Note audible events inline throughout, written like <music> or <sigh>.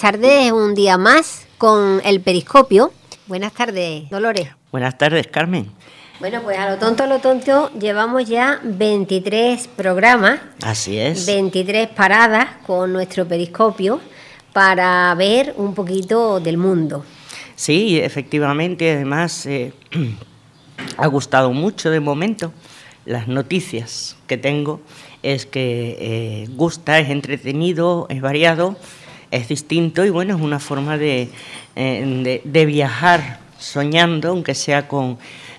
Buenas tardes, un día más con el periscopio. Buenas tardes, Dolores. Buenas tardes, Carmen. Bueno, pues a lo tonto, a lo tonto, llevamos ya 23 programas. Así es. 23 paradas con nuestro periscopio para ver un poquito del mundo. Sí, efectivamente, además eh, <clears throat> ha gustado mucho de momento las noticias que tengo es que eh, gusta, es entretenido, es variado, es distinto y bueno, es una forma de, eh, de, viajar soñando, aunque sea con,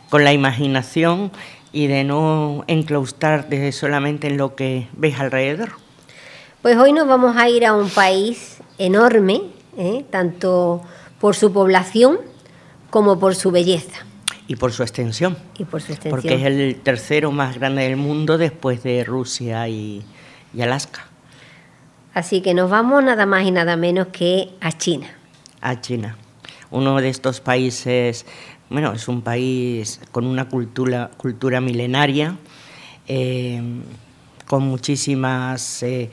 con, la imaginación y de no enclaustrarte solamente en lo que ves alrededor. Pues hoy nos vamos a ir a un país enorme, ¿eh? tanto por su población como por su belleza. Y por su extensión. Y por su extensión. Porque es el tercero más grande del mundo después de Rusia y, Alaska. Así que nos vamos nada más y nada menos que a China. A China. Uno de estos países, bueno, es un país con una cultura, cultura milenaria, eh, con muchísimas eh,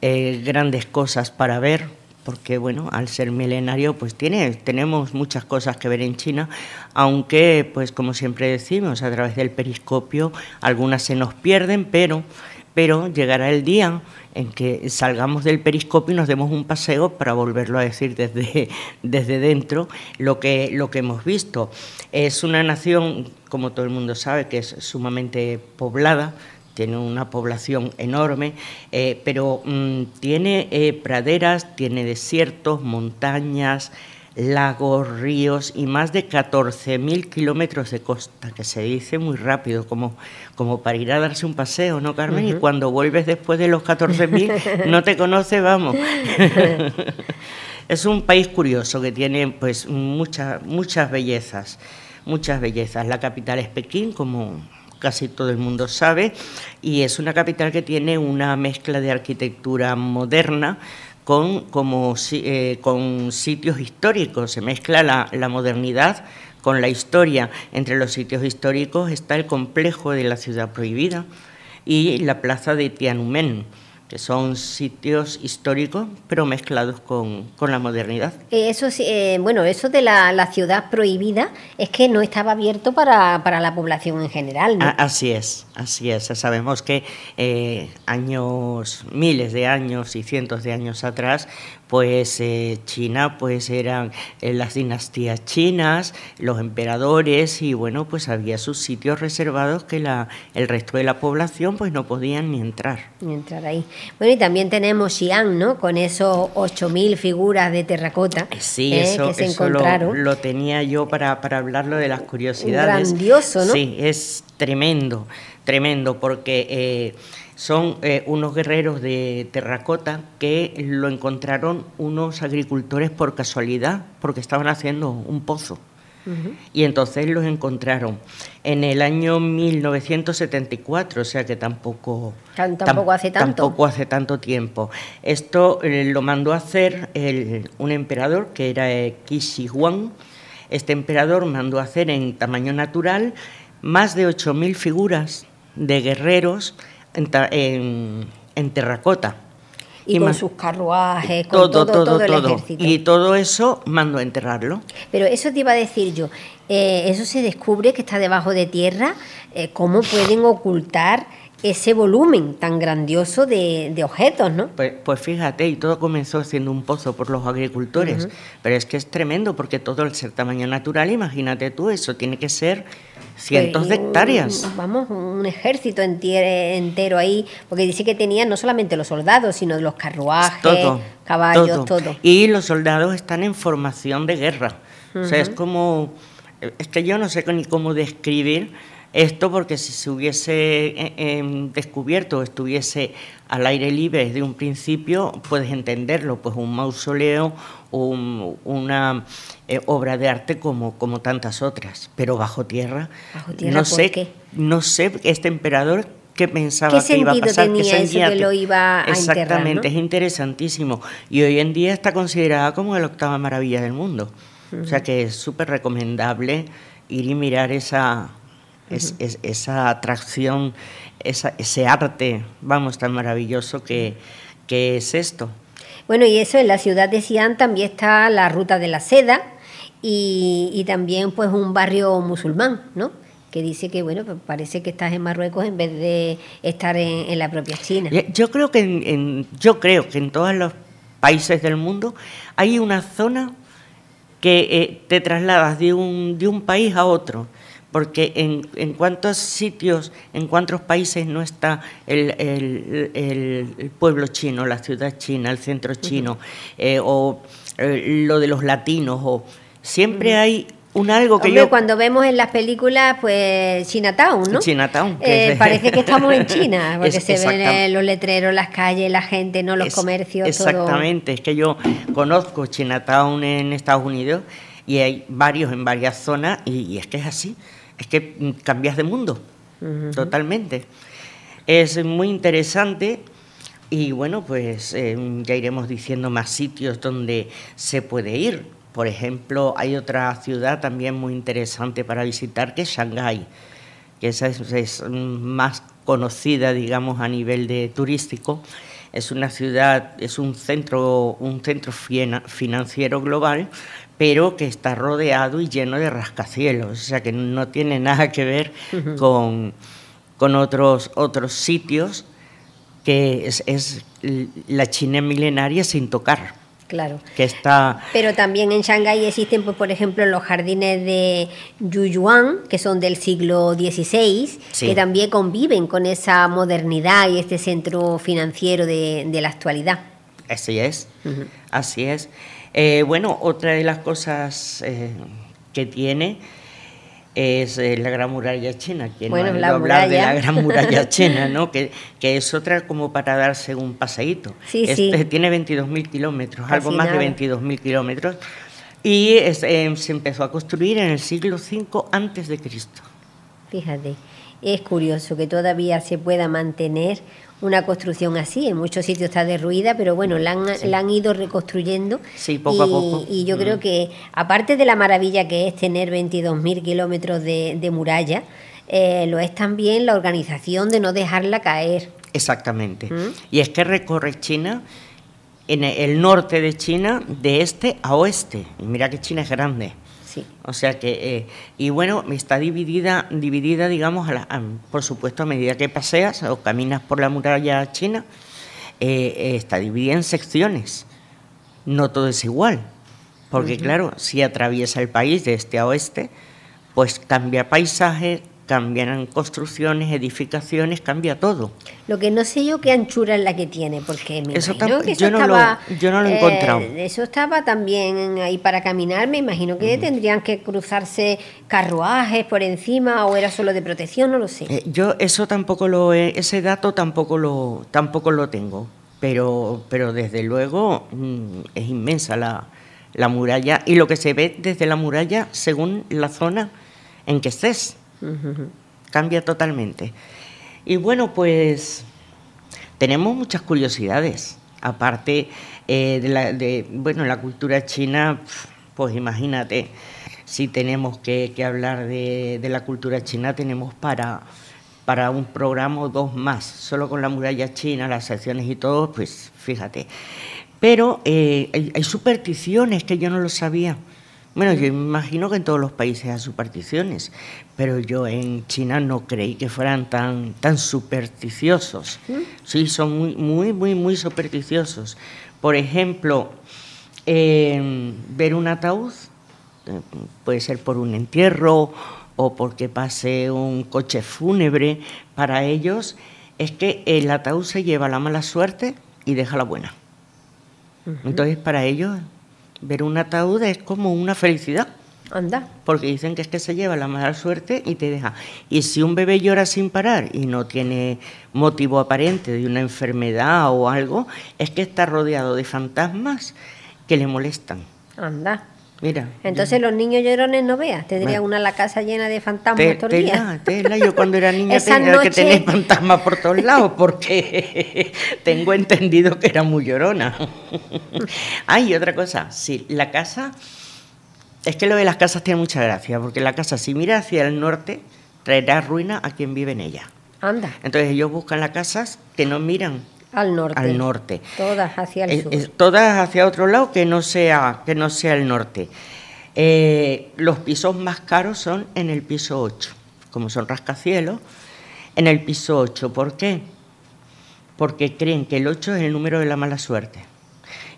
eh, grandes cosas para ver porque bueno, al ser milenario pues tiene, tenemos muchas cosas que ver en China, aunque pues como siempre decimos, a través del periscopio algunas se nos pierden, pero, pero llegará el día en que salgamos del periscopio y nos demos un paseo para volverlo a decir desde, <laughs> desde dentro lo que, lo que hemos visto. Es una nación, como todo el mundo sabe, que es sumamente poblada, tiene una población enorme, eh, pero mm, tiene eh, praderas, tiene desiertos, montañas, lagos, ríos y más de 14.000 kilómetros de costa, que se dice muy rápido, como, como para ir a darse un paseo, ¿no, Carmen? Y cuando vuelves después de los 14.000, <laughs> no te conoce, vamos. <laughs> es un país curioso que tiene pues muchas muchas bellezas, muchas bellezas. La capital es Pekín, como casi todo el mundo sabe, y es una capital que tiene una mezcla de arquitectura moderna con, como, eh, con sitios históricos, se mezcla la, la modernidad con la historia. Entre los sitios históricos está el complejo de la ciudad prohibida y la plaza de Tiananmen que son sitios históricos, pero mezclados con, la modernidad. Eh, eso eh, bueno, eso de la, ciudad prohibida es que no estaba abierto para, la población en general. ¿no? así es, así es. Sabemos que eh, años, miles de años y cientos de años atrás, pues eh, China pues eran eh, las dinastías chinas, los emperadores y bueno, pues había sus sitios reservados que la, el resto de la población pues no podían ni entrar. Ni entrar ahí. Bueno, y también tenemos Xi'an, ¿no? Con esos 8.000 figuras de terracota sí, eso, que se encontraron. Lo, tenía yo para, para hablarlo de las curiosidades. Grandioso, ¿no? Sí, es tremendo, tremendo, porque son eh, unos guerreros de terracota que lo encontraron unos agricultores por casualidad, porque estaban haciendo un pozo. Y entonces los encontraron en el año 1974, o sea que tampoco, tampoco, hace, tanto. tampoco hace tanto tiempo. Esto eh, lo mandó a hacer un emperador que era eh, Huang. Este emperador mandó a hacer en tamaño natural más de 8.000 figuras de guerreros en, terracota. Y, con sus carruajes, con todo, todo, el ejército. Y todo eso mandó a enterrarlo. Pero eso te iba a decir yo, eh, eso se descubre que está debajo de tierra, eh, ¿cómo pueden ocultar ese volumen tan grandioso de, objetos, ¿no? Pues, pues, fíjate, y todo comenzó siendo un pozo por los agricultores, pero es que es tremendo porque todo el ser tamaño natural, imagínate tú, eso tiene que ser cientos de hectáreas. vamos, un ejército entero ahí, porque dice que tenían no solamente los soldados, sino los carruajes, caballos, todo. Y los soldados están en formación de guerra. O sea, es como, es que yo no sé ni cómo describir esto porque si se hubiese eh, em, descubierto o estuviese al aire libre desde un principio, puedes entenderlo, pues un mausoleo, una eh, obra de arte como, como tantas otras, pero bajo tierra, no sé, no sé este emperador qué pensaba que iba a pasar, tenía eso que lo iba a Exactamente, es interesantísimo. Y hoy en día está considerada como la octava maravilla del mundo, o sea que es súper recomendable ir y mirar esa es, esa atracción, esa, ese arte, vamos, tan maravilloso que, que es esto. Bueno, y eso en la ciudad de Xi'an también está la ruta de la seda y, y también pues un barrio musulmán, ¿no? que dice que bueno pues parece que estás en Marruecos en vez de estar en, en la propia China. Yo creo que en, en, yo creo que en todos los países del mundo hay una zona que eh, te trasladas de un, de un país a otro porque en, en, cuántos sitios, en cuántos países no está el, el, el, pueblo chino, la ciudad china, el centro chino, uh -huh. eh, o eh, lo de los latinos, o siempre uh -huh. hay un algo que Hombre, yo... cuando vemos en las películas, pues Chinatown, ¿no? Chinatown. Eh, es... parece que estamos en <laughs> China, porque es, se ven los letreros, las calles, la gente, no los es, comercios. Exactamente, todo. es que yo conozco Chinatown en Estados Unidos y hay varios en varias zonas y, y es que es así, es que cambias de mundo, uh -huh. totalmente. Es muy interesante y bueno, pues eh, ya iremos diciendo más sitios donde se puede ir por ejemplo, hay otra ciudad también muy interesante para visitar que es Shanghái, que esa es, es, más conocida, digamos, a nivel de turístico. Es una ciudad, es un centro, un centro financiero global, pero que está rodeado y lleno de rascacielos, o sea que no tiene nada que ver uh -huh. con, con otros, otros sitios que es, es la China milenaria sin tocar. Claro. Que está... Pero también en Shanghái existen, pues, por ejemplo, los jardines de Yuyuan, que son del siglo XVI, sí. que también conviven con esa modernidad y este centro financiero de, de la actualidad. Así es, uh -huh. así es. Eh, bueno, otra de las cosas eh, que tiene es eh, la Gran Muralla China. Quien bueno, no la hablar muralla. de la Gran Muralla <laughs> China, ¿no? que, que es otra como para darse un paseíto. Sí, este, sí. Tiene 22.000 kilómetros, algo más nada. de 22.000 kilómetros. Y es, se empezó a construir en el siglo V antes de Cristo. Fíjate, es curioso que todavía se pueda mantener una construcción así. En muchos sitios está derruida, pero bueno, la han, sí. la han ido reconstruyendo. Sí, poco y, a poco. Y yo mm. creo que, aparte de la maravilla que es tener 22.000 kilómetros de, de, muralla, eh, lo es también la organización de no dejarla caer. Exactamente. ¿Mm? Y es que recorre China, en el norte de China, de este a oeste. Y mira que China es grande. Sí. O sea que, eh, y bueno, está dividida, dividida digamos, a la, a, por supuesto, a medida que paseas o caminas por la muralla china, eh, está dividida en secciones. No todo es igual, porque uh -huh. claro, si atraviesa el país de este a oeste, pues cambia paisaje, cambian construcciones, edificaciones, cambia todo. Lo que no sé yo qué anchura es la que tiene, porque me eso imagino que eso yo no estaba, lo, yo no lo he eh, encontrado. Eso estaba también ahí para caminar, me imagino que uh -huh. tendrían que cruzarse carruajes por encima o era solo de protección, no lo sé. Eh, yo eso tampoco lo he, ese dato tampoco lo tampoco lo tengo, pero pero desde luego mmm, es inmensa la, la muralla y lo que se ve desde la muralla según la zona en que estés. Cambia totalmente. Y bueno, pues tenemos muchas curiosidades. Aparte eh, de, la, de, bueno, la cultura china, pues imagínate, si tenemos que, hablar de, la cultura china, tenemos para, para un programa o dos más, solo con la muralla china, las secciones y todo, pues fíjate. Pero eh, hay, hay supersticiones que yo no lo sabía. Bueno, yo imagino que en todos los países hay supersticiones, pero yo en China no creí que fueran tan, tan supersticiosos. Sí, son muy, muy, muy, muy supersticiosos. Por ejemplo, eh, ver un ataúd, eh, puede ser por un entierro o porque pase un coche fúnebre, para ellos es que el ataúd se lleva la mala suerte y deja la buena. Uh -huh. Entonces, para ellos ver un ataúd es como una felicidad. Anda. Porque dicen que es que se lleva la mala suerte y te deja. Y si un bebé llora sin parar y no tiene motivo aparente de una enfermedad o algo, es que está rodeado de fantasmas que le molestan. Anda. Mira. Entonces yo, los niños llorones no veas, tendría una la casa llena de fantasmas te. Tela, tela. Yo cuando era niña <laughs> tenía noche... que tener fantasmas por todos lados porque <laughs> tengo entendido que era muy llorona. <laughs> Hay otra cosa, sí, la casa, es que lo de las casas tiene mucha gracia, porque la casa si mira hacia el norte traerá ruina a quien vive en ella. Anda. Entonces ellos buscan las casas que no miran Al norte. Al norte. Todas hacia el sur. todas hacia otro lado que no sea, que no sea el norte. Eh, los pisos más caros son en el piso 8, como son rascacielos, en el piso 8. ¿Por qué? Porque creen que el 8 es el número de la mala suerte.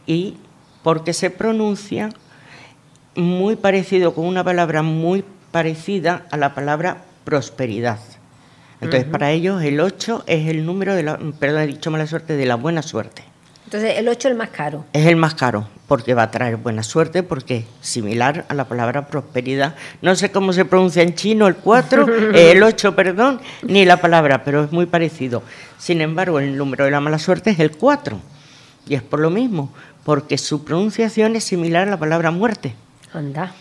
Y porque se pronuncia muy parecido, con una palabra muy parecida a la palabra prosperidad. Entonces, para ellos el 8 es el número de la, perdón, he dicho mala suerte, de la buena suerte. Entonces, el 8 es el más caro. Es el más caro, porque va a traer buena suerte, porque es similar a la palabra prosperidad. No sé cómo se pronuncia en chino el 4, <laughs> el 8, perdón, ni la palabra, pero es muy parecido. Sin embargo, el número de la mala suerte es el 4. Y es por lo mismo, porque su pronunciación es similar a la palabra muerte. Anda.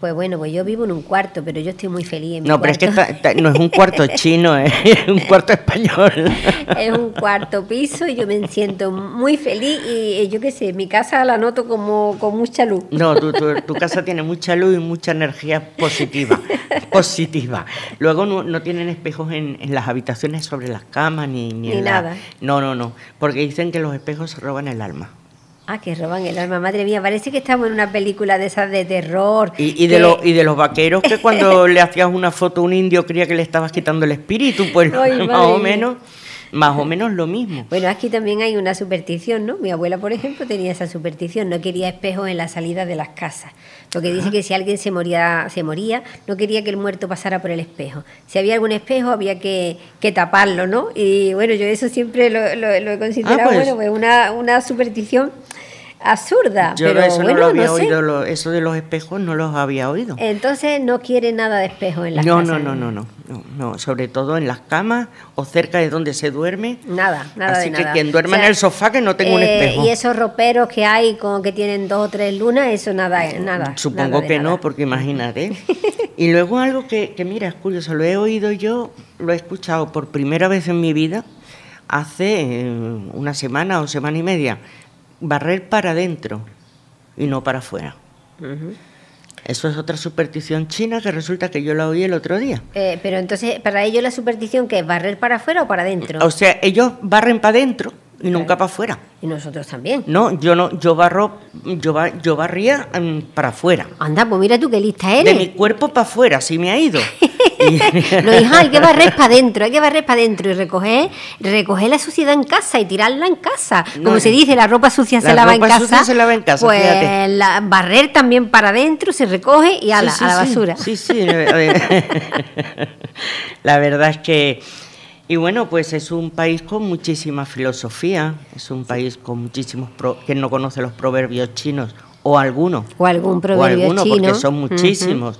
Pues bueno, pues yo vivo en un cuarto, pero yo estoy muy feliz en mi No, pero es que no es un cuarto <laughs> chino, es un cuarto español. Es un cuarto piso y yo me siento muy feliz y eh, yo qué sé, mi casa la noto como con mucha luz. No, tu, casa tiene mucha luz y mucha energía positiva, <laughs> positiva. Luego no, tienen espejos en, las habitaciones sobre las camas ni, ni, nada. No, no, no, porque dicen que los espejos roban el alma. Ah, que roban el alma, madre mía, parece que estamos en una película de esas de terror. Y, de, los, y de los vaqueros que cuando <laughs> le hacías una foto a un indio creía que le estabas quitando el espíritu, pues <laughs> más o menos más o menos lo mismo. Bueno, aquí también hay una superstición, ¿no? Mi abuela, por ejemplo, tenía esa superstición, no quería espejos en la salida de las casas, porque dice que si alguien se moría, se moría, no quería que el muerto pasara por el espejo. Si había algún espejo había que, taparlo, ¿no? Y bueno, yo eso siempre lo, he considerado, ah, pues. bueno, pues una, una superstición absurda. Yo pero, eso no lo había oído, eso de los espejos no los había oído. Entonces no quiere nada de espejo en las no, casas. No, no, no, no, no, no, sobre todo en las camas o cerca de donde se duerme. Nada, nada Así que quien duerma en el sofá que no tenga un eh, espejo. Y esos roperos que hay con que tienen dos o tres lunas, eso nada, nada. Supongo que no, porque imagínate. <laughs> y luego algo que, que mira, es curioso, lo he oído yo, lo he escuchado por primera vez en mi vida hace eh, una semana o semana y media barrer para adentro y no para afuera. Eso es otra superstición china que resulta que yo la oí el otro día. Eh, pero entonces, ¿para ellos la superstición que es barrer para afuera o para adentro? O sea, ellos barren para adentro y nunca para afuera. Y nosotros también. No, yo no, yo barro, yo, yo barría mm, para afuera. Anda, pues mira tú qué lista eres. De mi cuerpo para afuera, así me ha ido. <laughs> <laughs> no, hija, hay que barrer para adentro, hay que barrer para adentro y recoger, recoger la suciedad en casa y tirarla en casa. Como se dice, la ropa sucia se lava en casa. Sucia se lava en casa, pues barrer también para adentro, se recoge y a, la, a la basura. Sí, sí. <laughs> la verdad es que y bueno, pues es un país con muchísima filosofía, es un país con muchísimos... Pro, que no conoce los proverbios chinos, o alguno. O algún proverbio o porque son muchísimos.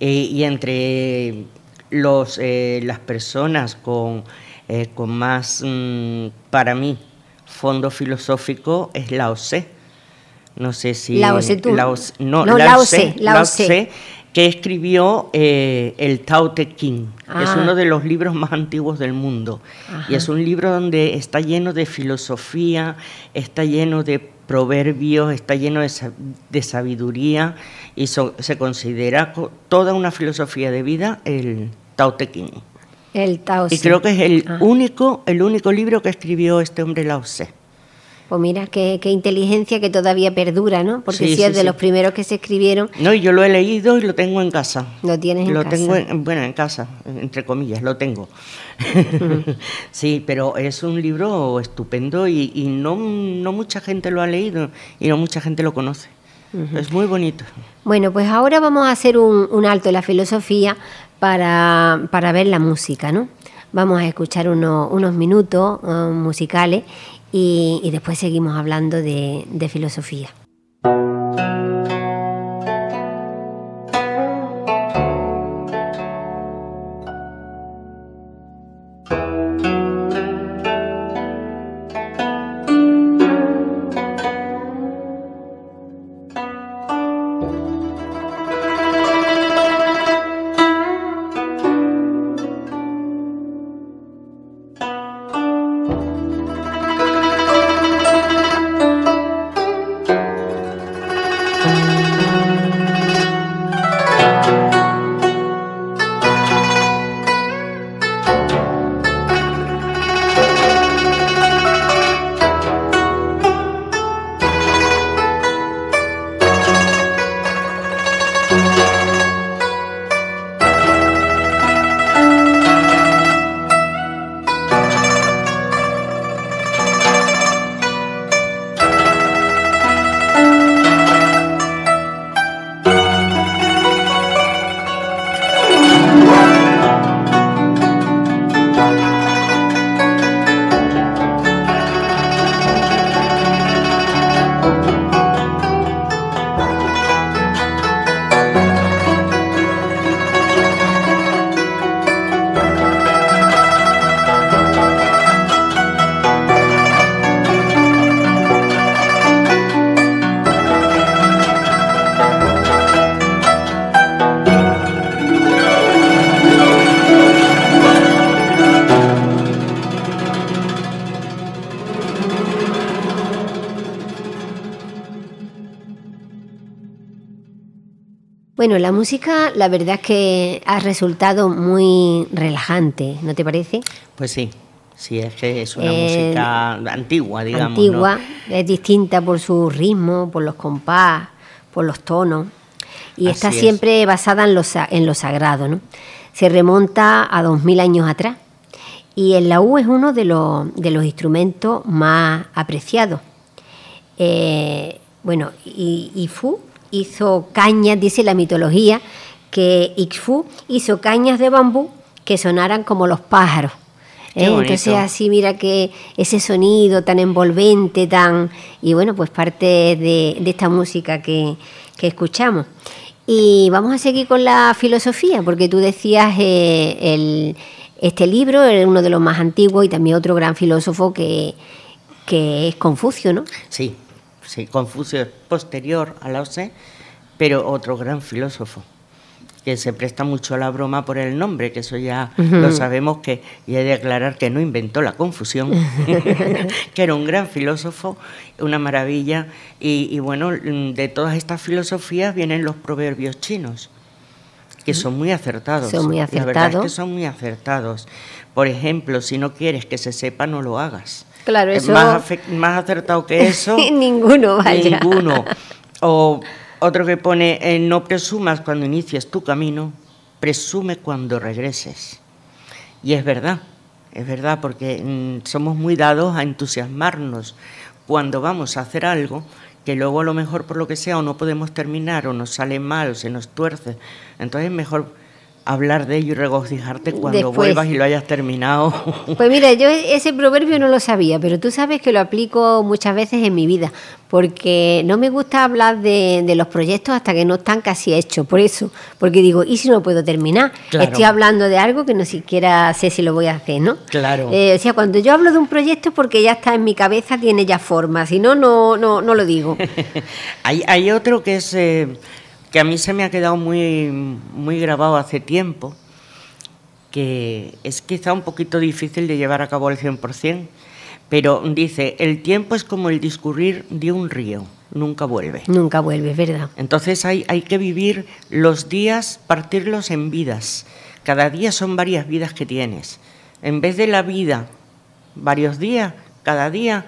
Y entre los, eh, las personas con, eh, con más, mm, para mí, fondo filosófico es Lao Tse. No sé si... Lao Tse tú. no, Lao Tse. Lao Tse que escribió eh, el Tao Te Ching, que es ah. uno de los libros más antiguos del mundo. Y es un libro donde está lleno de filosofía, está lleno de proverbios, está lleno de, sabiduría y se considera toda una filosofía de vida el Tao Te Ching. El Tao Y creo que es el, ah. único, el único libro que escribió este hombre Lao Tse. Pues mira, qué, inteligencia que todavía perdura, ¿no? Porque si es de los primeros que se escribieron. No, y yo lo he leído y lo tengo en casa. ¿Lo tienes en casa? Lo tengo, bueno, en casa, entre comillas, lo tengo. <laughs> sí, pero es un libro estupendo y, no, no, mucha gente lo ha leído y no mucha gente lo conoce. Es muy bonito. Bueno, pues ahora vamos a hacer un, alto en la filosofía para, para, ver la música, ¿no? Vamos a escuchar unos minutos uh, musicales y, después seguimos hablando de filosofía. Bueno, la música, la verdad es que ha resultado muy relajante, ¿no te parece? Pues sí, sí, es que es una música antigua, digamos. Antigua, es distinta por su ritmo, por los compás, por los tonos, y está siempre basada en lo, en lo sagrado, ¿no? Se remonta a dos mil años atrás, y el laúd es uno de los, de los instrumentos más apreciados. Eh, bueno, y, y Fu hizo cañas, dice la mitología, que Ixfu hizo cañas de bambú que sonaran como los pájaros. ¿eh? Entonces así mira que ese sonido tan envolvente, tan y bueno, pues parte de, esta música que, escuchamos. Y vamos a seguir con la filosofía, porque tú decías eh, el, este libro es uno de los más antiguos y también otro gran filósofo que, que es Confucio, ¿no? Sí, sí, Confucio es posterior a Lao Tse, pero otro gran filósofo que se presta mucho a la broma por el nombre, que eso ya lo sabemos que, y hay de aclarar que no inventó la confusión, <laughs> que era un gran filósofo, una maravilla, y, bueno, de todas estas filosofías vienen los proverbios chinos, que son muy acertados. Son muy acertados. La verdad es que son muy acertados. Por ejemplo, si no quieres que se sepa, no lo hagas. Claro, eso... Más, más acertado que eso. <laughs> ninguno, vaya. Ninguno. <laughs> O otro que pone, eh, no presumas cuando inicies tu camino, presume cuando regreses. Y es verdad, es verdad, porque mm, somos muy dados a entusiasmarnos cuando vamos a hacer algo que luego a lo mejor por lo que sea o no podemos terminar o nos sale mal o se nos tuerce. Entonces es mejor hablar de ello y regocijarte cuando vuelvas y lo hayas terminado. <laughs> Pues mira, yo ese proverbio no lo sabía, pero tú sabes que lo aplico muchas veces en mi vida, porque no me gusta hablar de, los proyectos hasta que no están casi hechos, por eso, porque digo, ¿y si no puedo terminar? Estoy hablando de algo que no siquiera sé si lo voy a hacer, ¿no? Claro. Eh, o sea, cuando yo hablo de un proyecto es porque ya está en mi cabeza, tiene ya forma, si no, no, no, no lo digo. <laughs> hay, hay otro que es... Eh, que a mí se me ha quedado muy, muy grabado hace tiempo, que es quizá un poquito difícil de llevar a cabo al 100%, pero dice, el tiempo es como el discurrir de un río, nunca vuelve. Nunca vuelve, verdad. Entonces hay, hay que vivir los días, partirlos en vidas. Cada día son varias vidas que tienes. En vez de la vida, varios días, cada día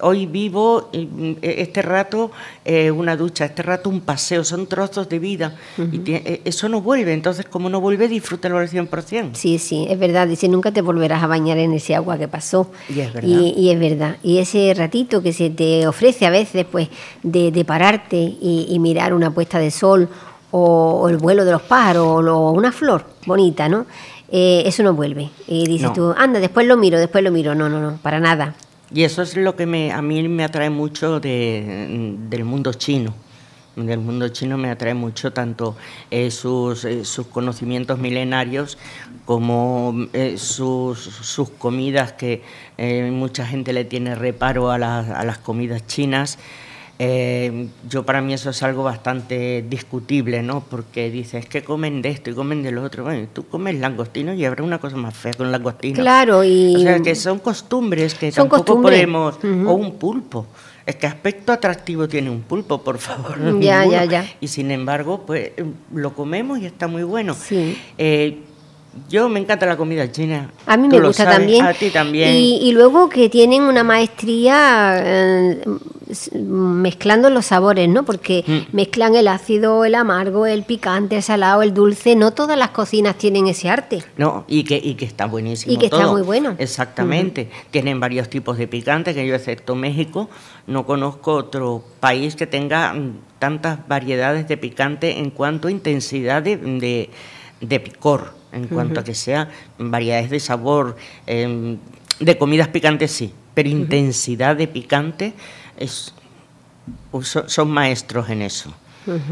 hoy vivo mm, e, este rato eh, una ducha, este rato un paseo, son trozos de vida y eh, eso no vuelve, entonces como no vuelve, disfrútalo al 100%. Sí, sí, es verdad, dice, nunca te volverás a bañar en ese agua que pasó. Y es verdad. Y, es verdad, y ese ratito que se te ofrece a veces, pues, de, pararte y, mirar una puesta de sol o, el vuelo de los pájaros o una flor bonita, ¿no? Eh, eso no vuelve. Y dices tú, anda, después lo miro, después lo miro. No, no, no, para nada. Y eso es lo que me, a mí me atrae mucho del mundo chino. Del mundo chino me atrae mucho tanto eh, sus, eh, sus, conocimientos milenarios como eh, sus, comidas, que mucha gente le tiene reparo a, a las comidas chinas. Eh, yo para mí eso es algo bastante discutible, ¿no? Porque dices que comen de esto y comen de lo otro. Bueno, tú comes langostino y habrá una cosa más fea con langostino. Claro, y... O sea, que son costumbres que tampoco podemos... O un pulpo. Es que aspecto atractivo tiene un pulpo, por favor. Ya, ya, ya. Y sin embargo, pues lo comemos y está muy bueno. Sí. Eh, yo me encanta la comida china. A mí me gusta también. A ti también. Y, luego que tienen una maestría eh, mezclando los sabores, ¿no? Porque mm. mezclan el ácido, el amargo, el picante, el salado, el dulce. No todas las cocinas tienen ese arte. No, y que, y que está buenísimo. Y que está muy bueno. Exactamente. Tienen varios tipos de picante, que yo, excepto México, no conozco otro país que tenga mm, tantas variedades de picante en cuanto a intensidad de, de picor en cuanto a que sea variedades de sabor, em, de comidas picantes sí, pero intensidad de picante es, son, maestros en eso,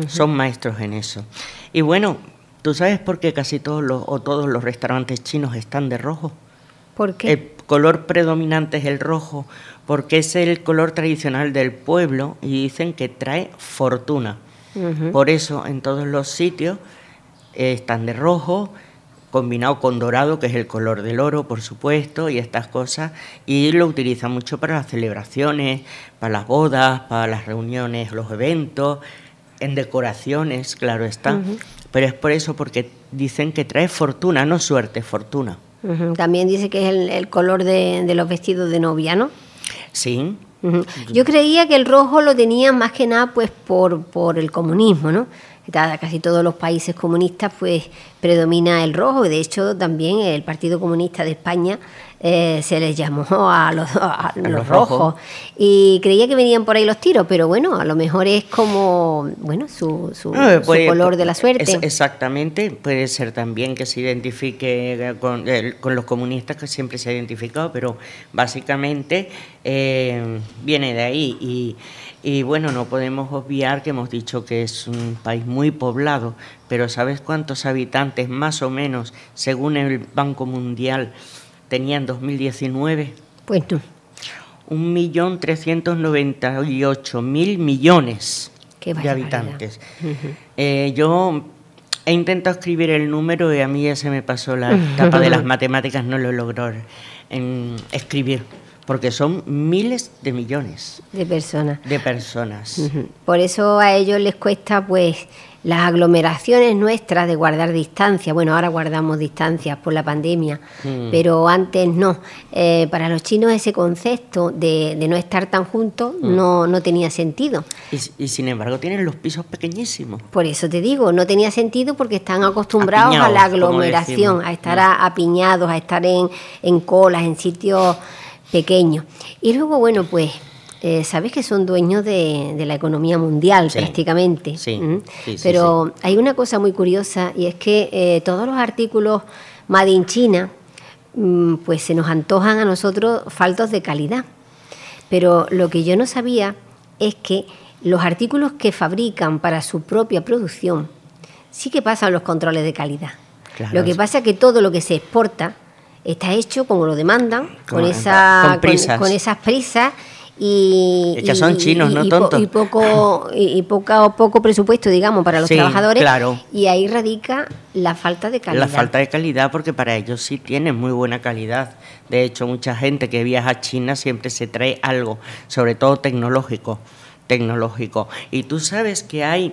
son maestros en eso. Y bueno, ¿tú sabes por qué casi todos los, o todos los restaurantes chinos están de rojo? ¿Por qué? El color predominante es el rojo, porque es el color tradicional del pueblo y dicen que trae fortuna. Por eso en todos los sitios están de rojo, combinado con dorado, que es el color del oro, por supuesto, y estas cosas, y lo utiliza mucho para las celebraciones, para las bodas, para las reuniones, los eventos. en decoraciones, claro está, pero es por eso, porque dicen que trae fortuna, no suerte, fortuna. También dice que es el, color de, de, los vestidos de novia, ¿no? Sí. Yo creía que el rojo lo tenían más que nada pues por, por el comunismo, ¿no? Casi todos los países comunistas pues predomina el rojo de hecho también el Partido Comunista de España eh, se les llamó a los, los, rojos. y creía que venían por ahí los tiros, pero bueno, a lo mejor es como, bueno, su, su, color de la suerte. exactamente, puede ser también que se identifique con, con, los comunistas que siempre se ha identificado, pero básicamente eh, viene de ahí y, y bueno, no podemos obviar que hemos dicho que es un país muy poblado, pero ¿sabes cuántos habitantes más o menos, según el Banco Mundial, tenía en 2019? Pues no. Un millón trescientos noventa y ocho mil millones de habitantes. Eh, yo he intentado escribir el número y a mí ya se me pasó la <laughs> etapa de las matemáticas, no lo logró en escribir porque son miles de millones de personas. De personas. Por eso a ellos les cuesta pues las aglomeraciones nuestras de guardar distancia, bueno, ahora guardamos distancias por la pandemia, mm. pero antes no. Eh, para los chinos ese concepto de, no estar tan juntos mm. no, no tenía sentido. Y, sin embargo tienen los pisos pequeñísimos. Por eso te digo, no tenía sentido porque están acostumbrados a la aglomeración, a estar apiñados, a estar en, en colas, en sitios pequeños. Y luego, bueno, pues eh, sabes que son dueños de, la economía mundial prácticamente. Sí, Pero hay una cosa muy curiosa y es que eh, todos los artículos Made in China mm, pues se nos antojan a nosotros faltos de calidad. Pero lo que yo no sabía es que los artículos que fabrican para su propia producción sí que pasan los controles de calidad. lo que pasa es que todo lo que se exporta está hecho como lo demandan, con, esa, con esas prisas y, que son chinos, no tontos. Y poco, y, poco, poco presupuesto, digamos, para los trabajadores. Claro. Y ahí radica la falta de calidad. La falta de calidad, porque para ellos sí tienen muy buena calidad. De hecho, mucha gente que viaja a China siempre se trae algo, sobre todo tecnológico. Tecnológico. Y tú sabes que hay.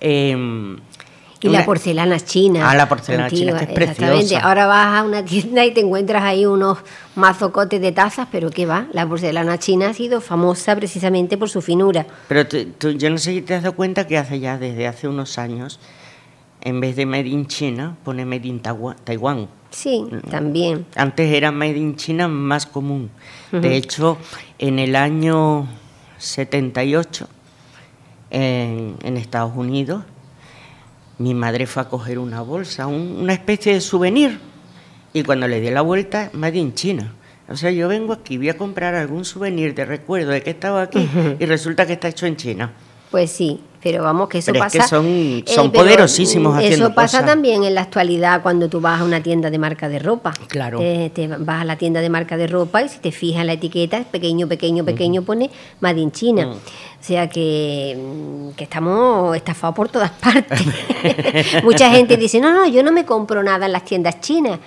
Eh, y la porcelana china. Ah, la porcelana china, que es preciosa. Ahora vas a una tienda y te encuentras ahí unos mazocotes de tazas, pero ¿qué va? La porcelana china ha sido famosa precisamente por su finura. Pero tú, yo no sé si te has dado cuenta que hace ya desde hace unos años, en vez de Made in China, pone Made in Taiwán. Sí, mm. también. Antes era Made in China más común. De hecho, en el año 78, en, en Estados Unidos, mi madre fue a coger una bolsa, una especie de souvenir, y cuando le di la vuelta, Made in China. O sea, yo vengo aquí, voy a comprar algún souvenir de recuerdo de que estaba aquí y resulta que está hecho en China. Pues sí, pero vamos, que eso pero pasa. Es que son, eh, poderosísimos Eso pasa también en la actualidad cuando tú vas a una tienda de marca de ropa. Claro. Eh, te vas a la tienda de marca de ropa y si te fijas en la etiqueta, es pequeño, pequeño, pequeño, pone Made in China. O sea que, mm, que estamos estafados por todas <laughs> partes. <laughs> Mucha gente dice, no, no, yo no me compro nada en las tiendas chinas.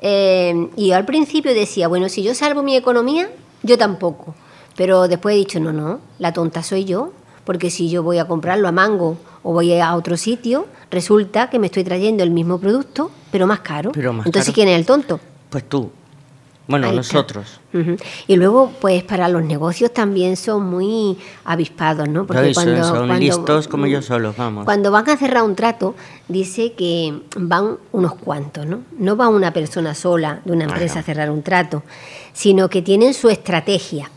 Eh, y yo al principio decía, bueno, si yo salvo mi economía, yo tampoco. Pero después he dicho, no, no, la tonta soy yo porque si yo voy a comprarlo a Mango o voy a otro sitio, resulta que me estoy trayendo el mismo producto, pero más caro. Entonces, ¿quién es el tonto? Pues tú. Bueno, nosotros. Y luego, pues para los negocios también son muy avispados, ¿no? Porque cuando, son listos como yo solo, vamos. Cuando van a cerrar un trato, dice que van unos cuantos, ¿no? No va una persona sola de una empresa a cerrar un trato, sino que tienen su estrategia.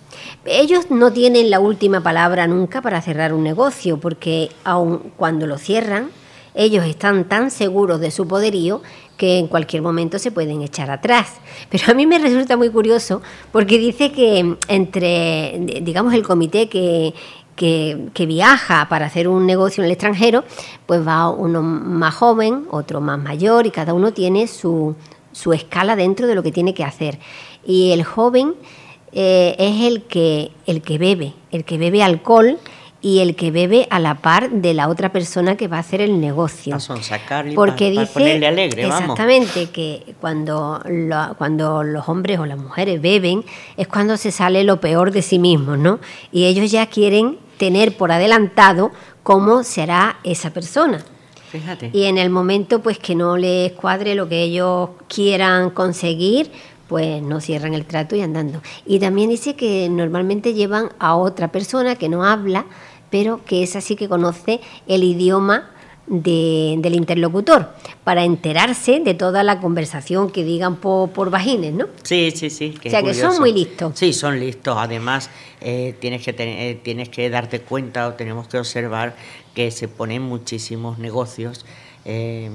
Ellos no tienen la última palabra nunca para cerrar un negocio, porque aun cuando lo cierran, ellos están tan seguros de su poderío que en cualquier momento se pueden echar atrás. Pero a mí me resulta muy curioso porque dice que entre, digamos, el comité que, que, viaja para hacer un negocio en el extranjero, pues va uno más joven, otro más mayor y cada uno tiene su, su escala dentro de lo que tiene que hacer. Y el joven eh, es el que, el que bebe, el que bebe alcohol y el que bebe a la par de la otra persona que va a hacer el negocio. Porque dice alegre, exactamente que cuando, cuando los hombres o las mujeres beben es cuando se sale lo peor de sí mismos, ¿no? Y ellos ya quieren tener por adelantado cómo será esa persona. Fíjate. Y en el momento pues que no les cuadre lo que ellos quieran conseguir, pues no cierran el trato y andando. Y también dice que normalmente llevan a otra persona que no habla, pero que es así que conoce el idioma del interlocutor para enterarse de toda la conversación que digan por, por vagines, ¿no? Sí, sí, sí. o sea, que son muy listos. Sí, son listos. Además, eh, tienes, que eh, tienes que darte cuenta o tenemos que observar que se ponen muchísimos negocios eh,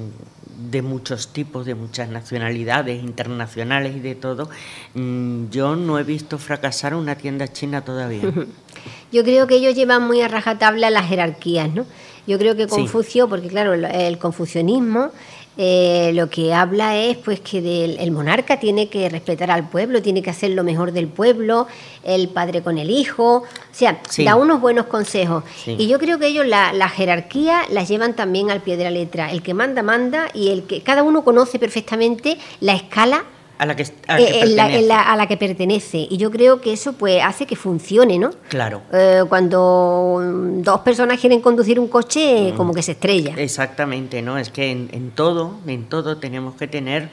de muchos tipos, de muchas nacionalidades, internacionales y de todo. Mm, yo no he visto fracasar una tienda china todavía. <laughs> Yo creo que ellos llevan muy a rajatabla las jerarquías, ¿no? Yo creo que Confucio, porque claro, el confucianismo eh, lo que habla es pues que el monarca tiene que respetar al pueblo, tiene que hacer lo mejor del pueblo, el padre con el hijo, o sea, da unos buenos consejos. Y yo creo que ellos la, la, jerarquía la llevan también al pie de la letra. El que manda, manda, y el que cada uno conoce perfectamente la escala a la que, que pertenece. Y yo creo que eso pues hace que funcione, ¿no? Claro. Eh, cuando dos personas quieren conducir un coche, mm. como que se estrella. Exactamente, ¿no? Es que en, todo, en todo tenemos que tener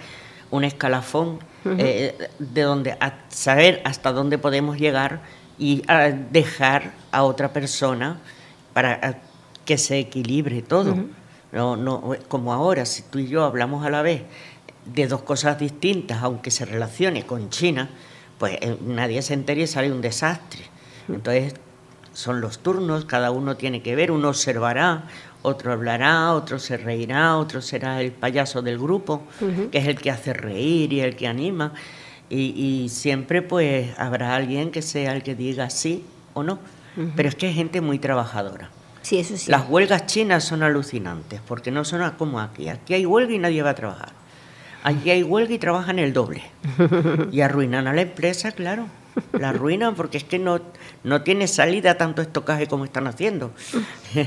un escalafón eh, de donde saber hasta dónde podemos llegar y dejar a otra persona para que se equilibre todo. No, no, como ahora, si tú y yo hablamos a la vez de dos cosas distintas, aunque se relacione con China, pues eh, nadie se entere y sale un desastre. Entonces son los turnos, cada uno tiene que ver, uno observará, otro hablará, otro se reirá, otro será el payaso del grupo, que es el que hace reír y el que anima. Y, siempre pues habrá alguien que sea el que diga sí o no. Pero es que hay gente muy trabajadora. Sí, eso sí. Las huelgas chinas son alucinantes, porque no son como aquí. Aquí hay huelga y nadie va a trabajar. Allí hay huelga y trabajan el doble. Y arruinan a la empresa, claro. La arruinan porque es que no, no tiene salida tanto estocaje como están haciendo.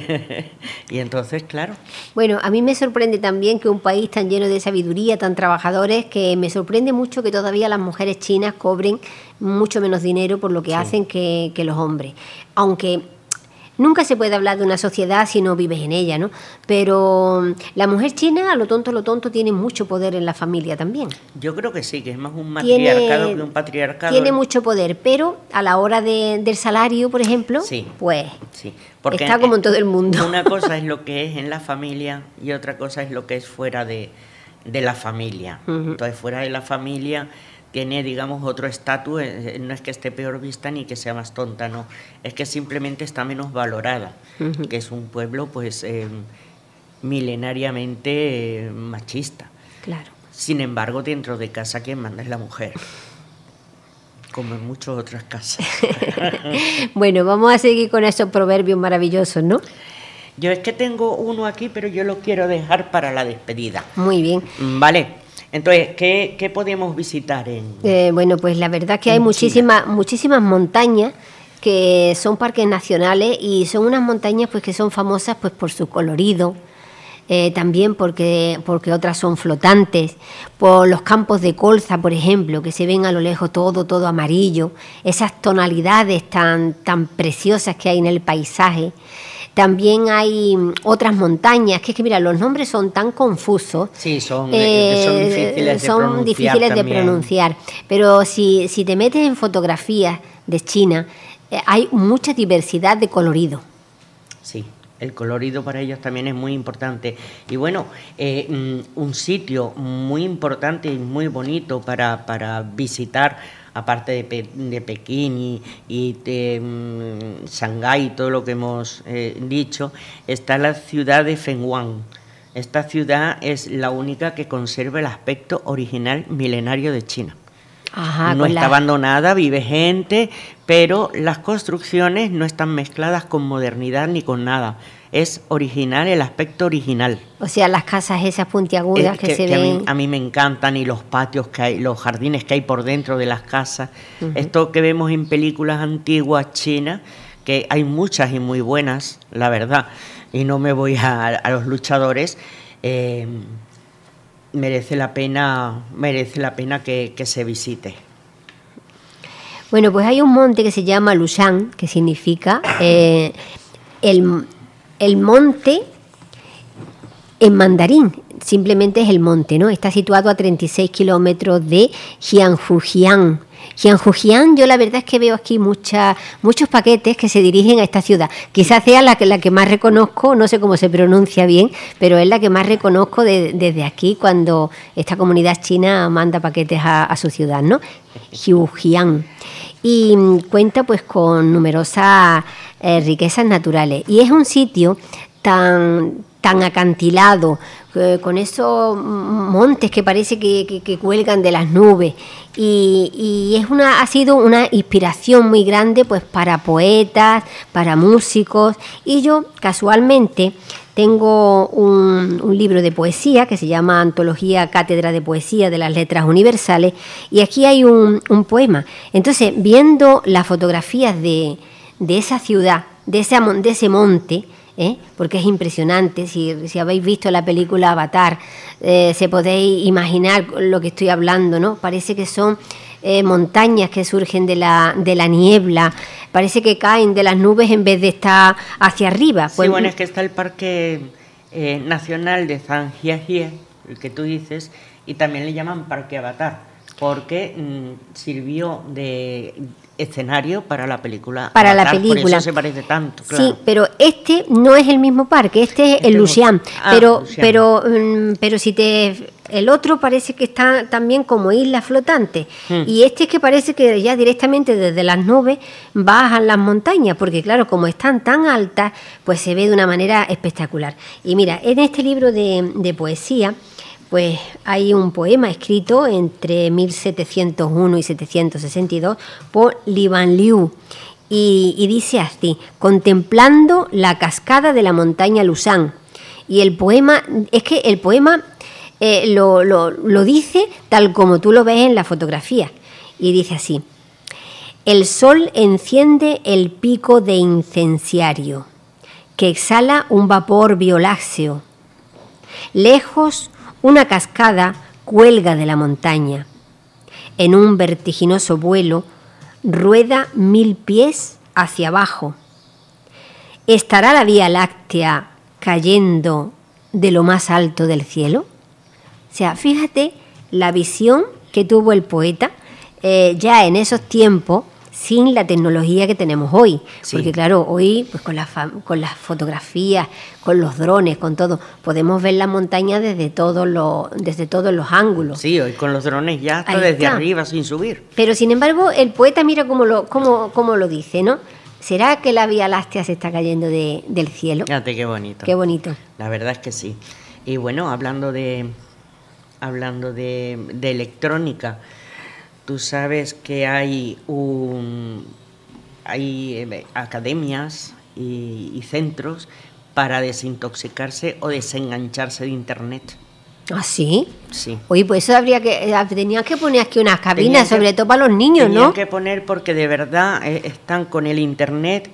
<laughs> y entonces, claro. Bueno, a mí me sorprende también que un país tan lleno de sabiduría, tan trabajadores, que me sorprende mucho que todavía las mujeres chinas cobren mucho menos dinero por lo que hacen que, que los hombres. Aunque Nunca se puede hablar de una sociedad si no vives en ella, ¿no? Pero mm, la mujer china, a lo tonto, lo tonto, tiene mucho poder en la familia también. Yo creo que sí, que es más un matriarcado que un patriarcado. Tiene mucho poder, pero a la hora del salario, por ejemplo, pues sí, porque está como en todo el mundo. Una cosa es lo que es en la familia y otra cosa es lo que es fuera de, la familia. Entonces, fuera de la familia tiene, digamos, otro estatus, eh, eh, no es que esté peor vista ni que sea más tonta, no, es que simplemente está menos valorada, que es un pueblo, pues, eh, milenariamente machista. Claro. Sin embargo, dentro de casa quien manda es la mujer, como en muchas otras casas. <laughs> bueno, vamos a seguir con esos proverbios maravillosos, ¿no? Yo es que tengo uno aquí, pero yo lo quiero dejar para la despedida. Muy bien. Vale. Entonces, ¿qué, podemos visitar en eh, Bueno, pues la verdad que hay muchísimas muchísimas montañas que son parques nacionales y son unas montañas pues que son famosas pues por su colorido, eh, también porque, porque otras son flotantes, por los campos de colza, por ejemplo, que se ven a lo lejos todo, todo amarillo, esas tonalidades tan, tan preciosas que hay en el paisaje. También hay mm, otras montañas, que es que mira, los nombres son tan confusos. Sí, son, eh, son difíciles, de, pronunciar difíciles de pronunciar. Pero si, si te metes en fotografías de China, eh, hay mucha diversidad de colorido. Sí, el colorido para ellos también es muy importante. Y bueno, eh, mm, un sitio muy importante y muy bonito para, para visitar aparte de, de Pekín y, de mm, Shanghái y todo lo que hemos eh, dicho, está la ciudad de Fenghuang. Esta ciudad es la única que conserva el aspecto original milenario de China. no está abandonada, vive gente, pero las construcciones no están mezcladas con modernidad ni con nada es original, el aspecto original. O sea, las casas esas puntiagudas que, se ven. A mí, me encantan y los patios que hay, los jardines que hay por dentro de las casas. Esto que vemos en películas antiguas chinas, que hay muchas y muy buenas, la verdad, y no me voy a, los luchadores. Eh, merece la pena, merece la pena que, se visite. Bueno, pues hay un monte que se llama Lushan, que significa eh, el, el monte en mandarín, simplemente es el monte, ¿no? Está situado a 36 kilómetros de Jianghujiang. Jianghujiang, yo la verdad es que veo aquí muchos paquetes que se dirigen a esta ciudad. Quizás sea la que, la que más reconozco, no sé cómo se pronuncia bien, pero es la que más reconozco desde aquí cuando esta comunidad china manda paquetes a, su ciudad, ¿no? Y mm, cuenta pues con numerosas eh, riquezas naturales. Y es un sitio tan, tan acantilado, eh, con esos montes que parece que, cuelgan de las nubes. Y, es una, ha sido una inspiración muy grande pues para poetas, para músicos. Y yo casualmente tengo un, libro de poesía que se llama Antología Cátedra de Poesía de las Letras Universales. Y aquí hay un, poema. Entonces, viendo las fotografías de, esa ciudad, de ese, monte, ¿eh? porque es impresionante. Si, si, habéis visto la película Avatar, eh, se podéis imaginar lo que estoy hablando, ¿no? Parece que son eh, montañas que surgen de la, de la niebla, parece que caen de las nubes en vez de estar hacia arriba. Pues, sí, bueno, es que está el Parque Nacional de Zhangjiajie, el que tú dices, y también le llaman Parque Avatar porque mm, sirvió de escenario para la película. Para la película. Por eso se parece tanto. Sí, pero este no es el mismo parque, este es el este Lucian. Ah, pero, pero, mm, pero si te el otro parece que está también como isla flotante hmm. y este es que parece que ya directamente desde las nubes bajan las montañas porque claro como están tan altas pues se ve de una manera espectacular y mira en este libro de, de poesía pues hay un poema escrito entre 1701 y 762 por Li Ban Liu. Y, dice así, contemplando la cascada de la montaña Lusán. Y el poema, es que el poema eh, lo, lo dice tal como tú lo ves en la fotografía. Y dice así, el sol enciende el pico de incenciario, que exhala un vapor violáceo. Lejos una cascada cuelga de la montaña. En un vertiginoso vuelo rueda mil pies hacia abajo. ¿Estará la Vía Láctea cayendo de lo más alto del cielo? O sea, fíjate la visión que tuvo el poeta eh, ya en esos tiempos sin la tecnología que tenemos hoy. Porque claro, hoy pues con, con las fotografías, con los drones, con todo, podemos ver la montaña desde todos los, desde todos los ángulos. Sí, hoy con los drones ya está desde arriba sin subir. Pero sin embargo, el poeta mira cómo lo, cómo, cómo lo dice, ¿no? ¿Será que la Vía Láctea se está cayendo del cielo? Fíjate qué bonito. Qué bonito. La verdad es que sí. Y bueno, hablando de hablando de, de electrónica, Tú sabes que hay, un, hay eh, academias y, centros para desintoxicarse o desengancharse de Internet. ¿Ah, sí? Sí. Oye, pues eso habría que, eh, tenías que poner aquí unas cabinas, sobre todo para los niños, ¿no? Tenían que poner porque de verdad eh, están con el Internet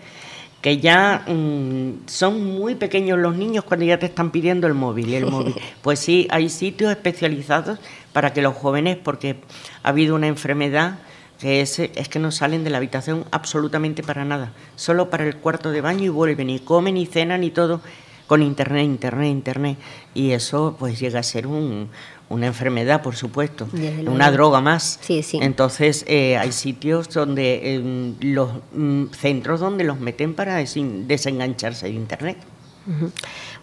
que ya mm, son muy pequeños los niños cuando ya te están pidiendo el móvil, el <laughs> móvil. Pues sí, hay sitios especializados para que los jóvenes, porque ha habido una enfermedad que es, es que no salen de la habitación absolutamente para nada, solo para el cuarto de baño y vuelven y comen y cenan y todo con internet, internet, internet. Y eso pues llega a ser un, una enfermedad, por supuesto, una droga más. Sí, sí. Entonces eh, hay sitios donde, em, los mm, centros donde los meten para desengancharse de Internet.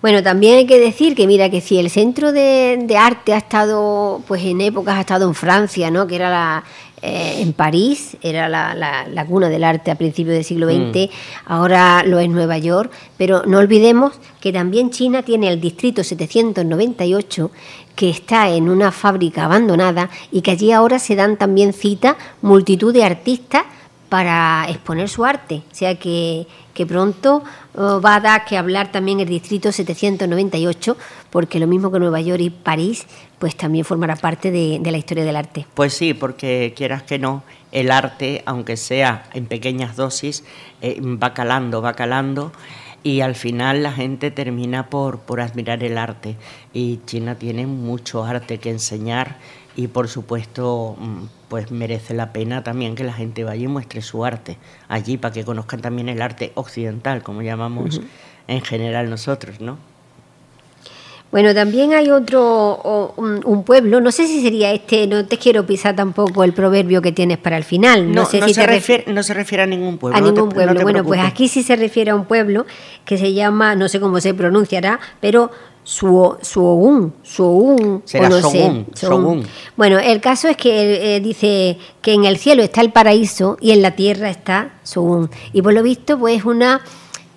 Bueno, también hay que decir que mira que si el centro de, arte ha estado, pues en épocas ha estado en Francia, ¿no? Que era la, eh, en París, era la, la, cuna del arte a principios del siglo XX, mm. ahora lo es Nueva York, pero no olvidemos que también China tiene el distrito 798, que está en una fábrica abandonada y que allí ahora se dan también cita multitud de artistas para exponer su arte. O sea que, que pronto va a dar que hablar también el distrito 798, porque lo mismo que Nueva York y París, pues también formará parte de, la historia del arte. Pues sí, porque quieras que no, el arte, aunque sea en pequeñas dosis, eh, va calando, va calando y al final la gente termina por, por admirar el arte. Y China tiene mucho arte que enseñar y por supuesto mm, pues merece la pena también que la gente vaya y muestre su arte allí para que conozcan también el arte occidental, como llamamos en general nosotros, ¿no? Bueno, también hay otro, un, pueblo, no sé si sería este, no te quiero pisar tampoco el proverbio que tienes para el final. No, sé no si se refiere, no se refiere a ningún pueblo. A ningún pueblo. bueno, pues aquí sí se refiere a un pueblo que se llama, no sé cómo se pronunciará, pero su Suogun, Suogun, Será o Bueno, el caso es que eh, dice que en el cielo está el paraíso y en la tierra está Suogun. Y por lo visto, pues una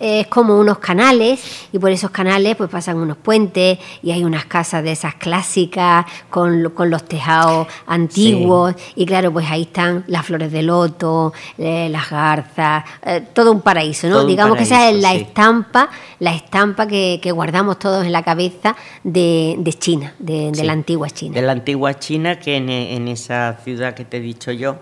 es como unos canales y por esos canales pues pasan unos puentes y hay unas casas de esas clásicas con, los tejados antiguos y claro pues ahí están las flores de loto, eh, las garzas, eh, todo un paraíso, ¿no? Digamos que esa es la estampa, la estampa que, guardamos todos en la cabeza de, China, de, la antigua China. De la antigua China que en, en esa ciudad que te he dicho yo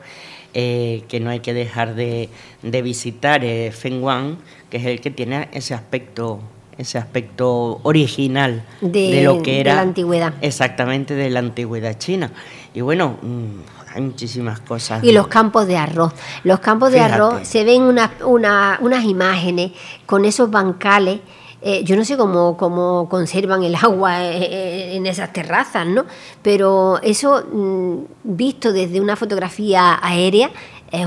eh, que no hay que dejar de, visitar eh, Fenghuang, que es el que tiene ese aspecto ese aspecto original de, lo que era la antigüedad. Exactamente de la antigüedad china. Y bueno, mm, hay muchísimas cosas. Y los campos de arroz. Los campos de arroz se ven unas, unas imágenes con esos bancales eh, yo no sé cómo, cómo conservan el agua eh, eh, en esas terrazas, ¿no? Pero eso, mm, visto desde una fotografía aérea, es,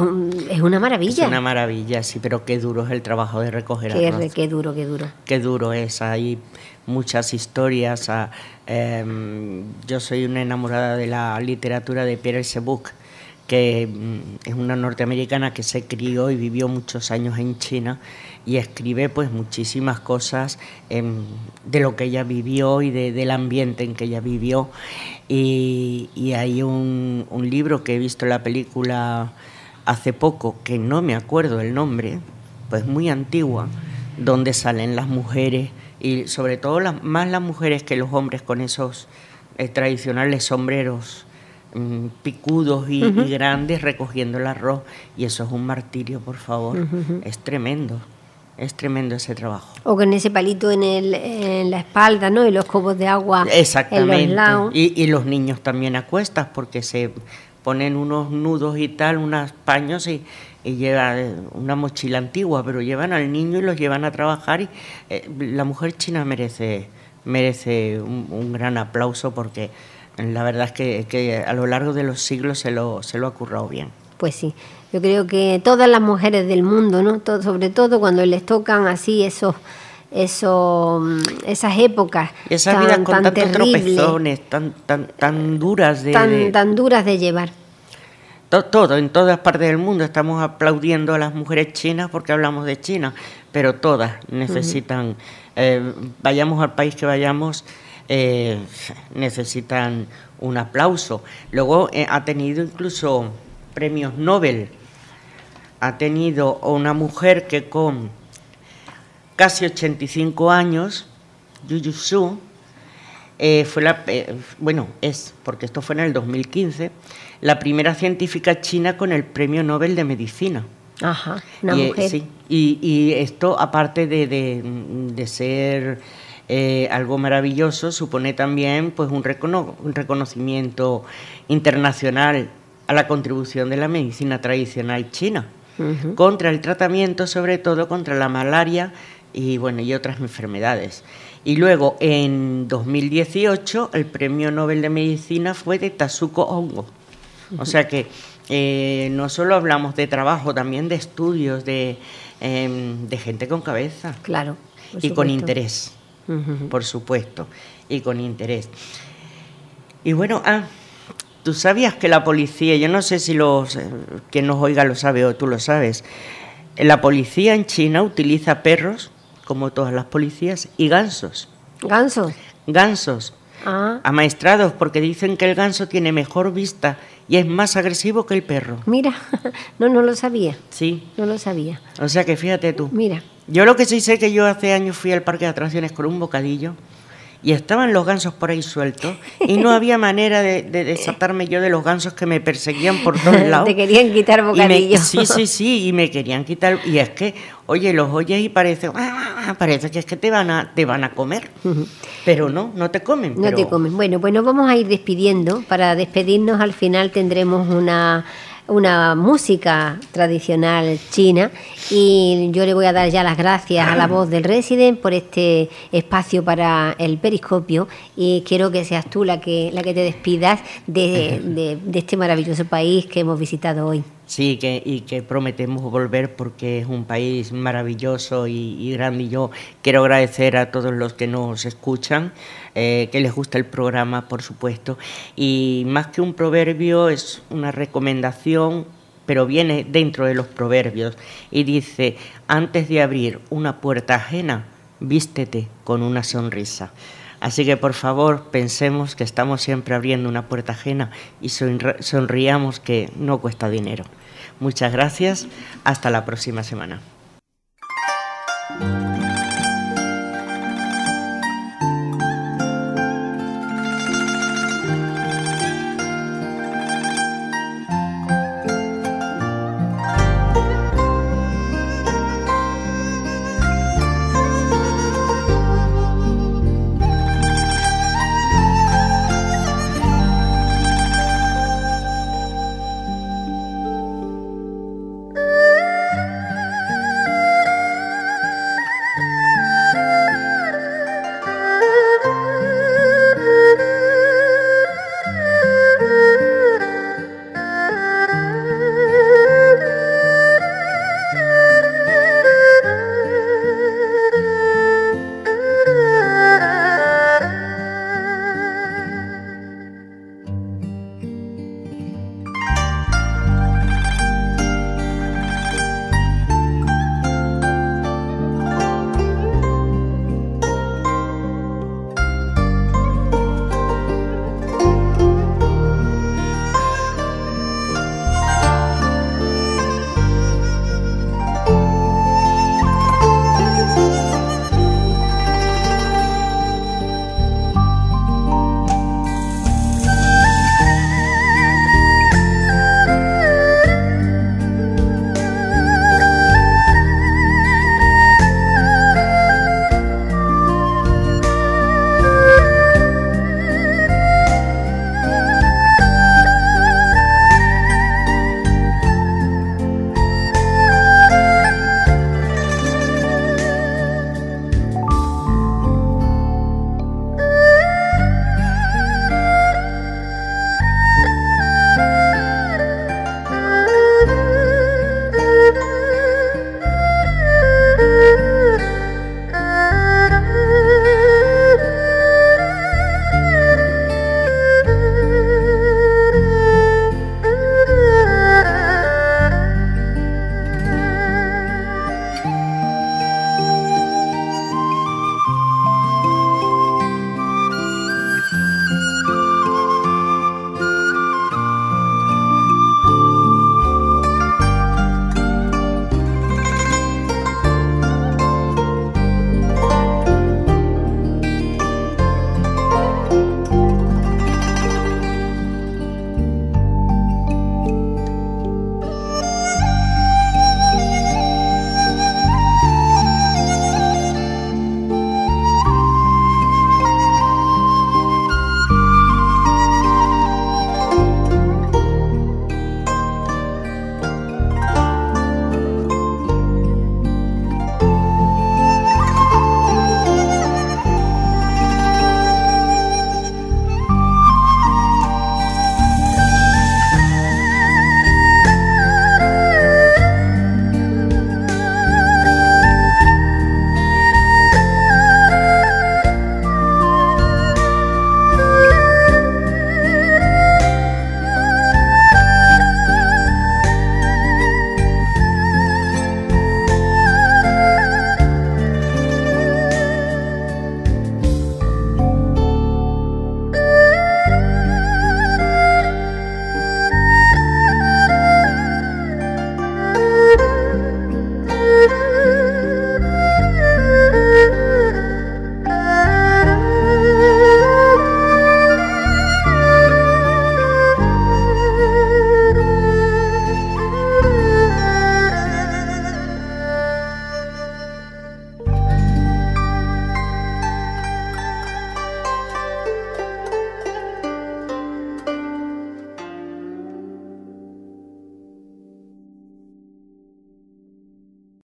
es, una maravilla. Es una maravilla, sí, pero qué duro es el trabajo de recoger qué, Qué duro, qué duro. Qué duro es, hay muchas historias. Ah, em, yo soy una enamorada de la literatura de Pierre Sebuc, que mm, es una norteamericana que se crió y vivió muchos años en China y escribe pues muchísimas cosas em, de lo que ella vivió y del ambiente en que ella vivió. Y, hay un, libro que he visto en la película hace poco, que no me acuerdo el nombre, pues muy antigua, donde salen las mujeres y sobre todo las, más las mujeres que los hombres con esos eh, tradicionales sombreros mm, picudos y, grandes recogiendo el arroz y eso es un martirio, por favor, es tremendo. Es tremendo ese trabajo. O con ese palito en, el, en la espalda, ¿no? Y los cubos de agua Exactamente. en los lados. Y, y los niños también a cuestas porque se ponen unos nudos y tal, unos paños y, y lleva una mochila antigua, pero llevan al niño y los llevan a trabajar y eh, la mujer china merece, merece un, gran aplauso porque la verdad es que, que, a lo largo de los siglos se lo, se lo ha currado bien. Pues sí. Yo creo que todas las mujeres del mundo, ¿no? sobre todo cuando les tocan así esos eso, mm, esas épocas esas tan, vidas con tantos tropezones tan tan tan duras de tan, tan duras de llevar. Todo, en todas partes del mundo estamos aplaudiendo a las mujeres chinas porque hablamos de China pero todas necesitan eh, vayamos al país que vayamos eh, necesitan un aplauso. Luego eh, ha tenido incluso premios Nobel. Ha tenido una mujer que con casi 85 años, Yu eh, fue la, eh, bueno, es, porque esto fue en el 2015, la primera científica china con el Premio Nobel de Medicina. Ajá, una y, mujer. Sí, y, esto, aparte de, ser eh, algo maravilloso, supone también pues, un, un reconocimiento internacional a la contribución de la medicina tradicional china contra el tratamiento, sobre todo contra la malaria y, bueno, y otras enfermedades. Y luego, en 2018, el Premio Nobel de Medicina fue de Tasuko Hongo. O sea que eh, no solo hablamos de trabajo, también de estudios, de, em, de gente con cabeza. Claro. Y con interés, por supuesto, y con interés. Y bueno, ah, ¿Tú sabías que la policía, yo no sé si los eh, quien nos oiga lo sabe o tú lo sabes, la policía en China utiliza perros, como todas las policías, y gansos. ¿Gansos? Gansos. Ah. Amaestrados, porque dicen que el ganso tiene mejor vista y es más agresivo que el perro. Mira, <laughs> no, no lo sabía. Sí. No lo sabía. O sea que fíjate tú. Mira. Yo lo que sí sé que yo hace años fui al parque de atracciones con un bocadillo y estaban los gansos por ahí sueltos y no había manera de, desatarme yo de los gansos que me perseguían por todos <laughs> lados. Te querían quitar bocadillos. <laughs> sí, sí, sí, y me querían quitar. Y es que, oye, los oyes y parece, ah, parece que es que te van a, te van a comer. Pero no, no te comen. No te comen. Bueno, pues nos vamos a ir despidiendo. Para despedirnos al final tendremos una una música tradicional china y yo le voy a dar ya las gracias a la voz del Resident por este espacio para el periscopio y quiero que seas tú la que, la que te despidas de, de este maravilloso país que hemos visitado hoy. Sí, que, y que prometemos volver porque es un país maravilloso y, grande. Y yo quiero agradecer a todos los que nos escuchan, eh, que les gusta el programa, por supuesto. Y más que un proverbio, es una recomendación, pero viene dentro de los proverbios. Y dice, antes de abrir una puerta ajena, vístete con una sonrisa. Así que por favor pensemos que estamos siempre abriendo una puerta ajena y sonriamos que no cuesta dinero. Muchas gracias, hasta la próxima semana.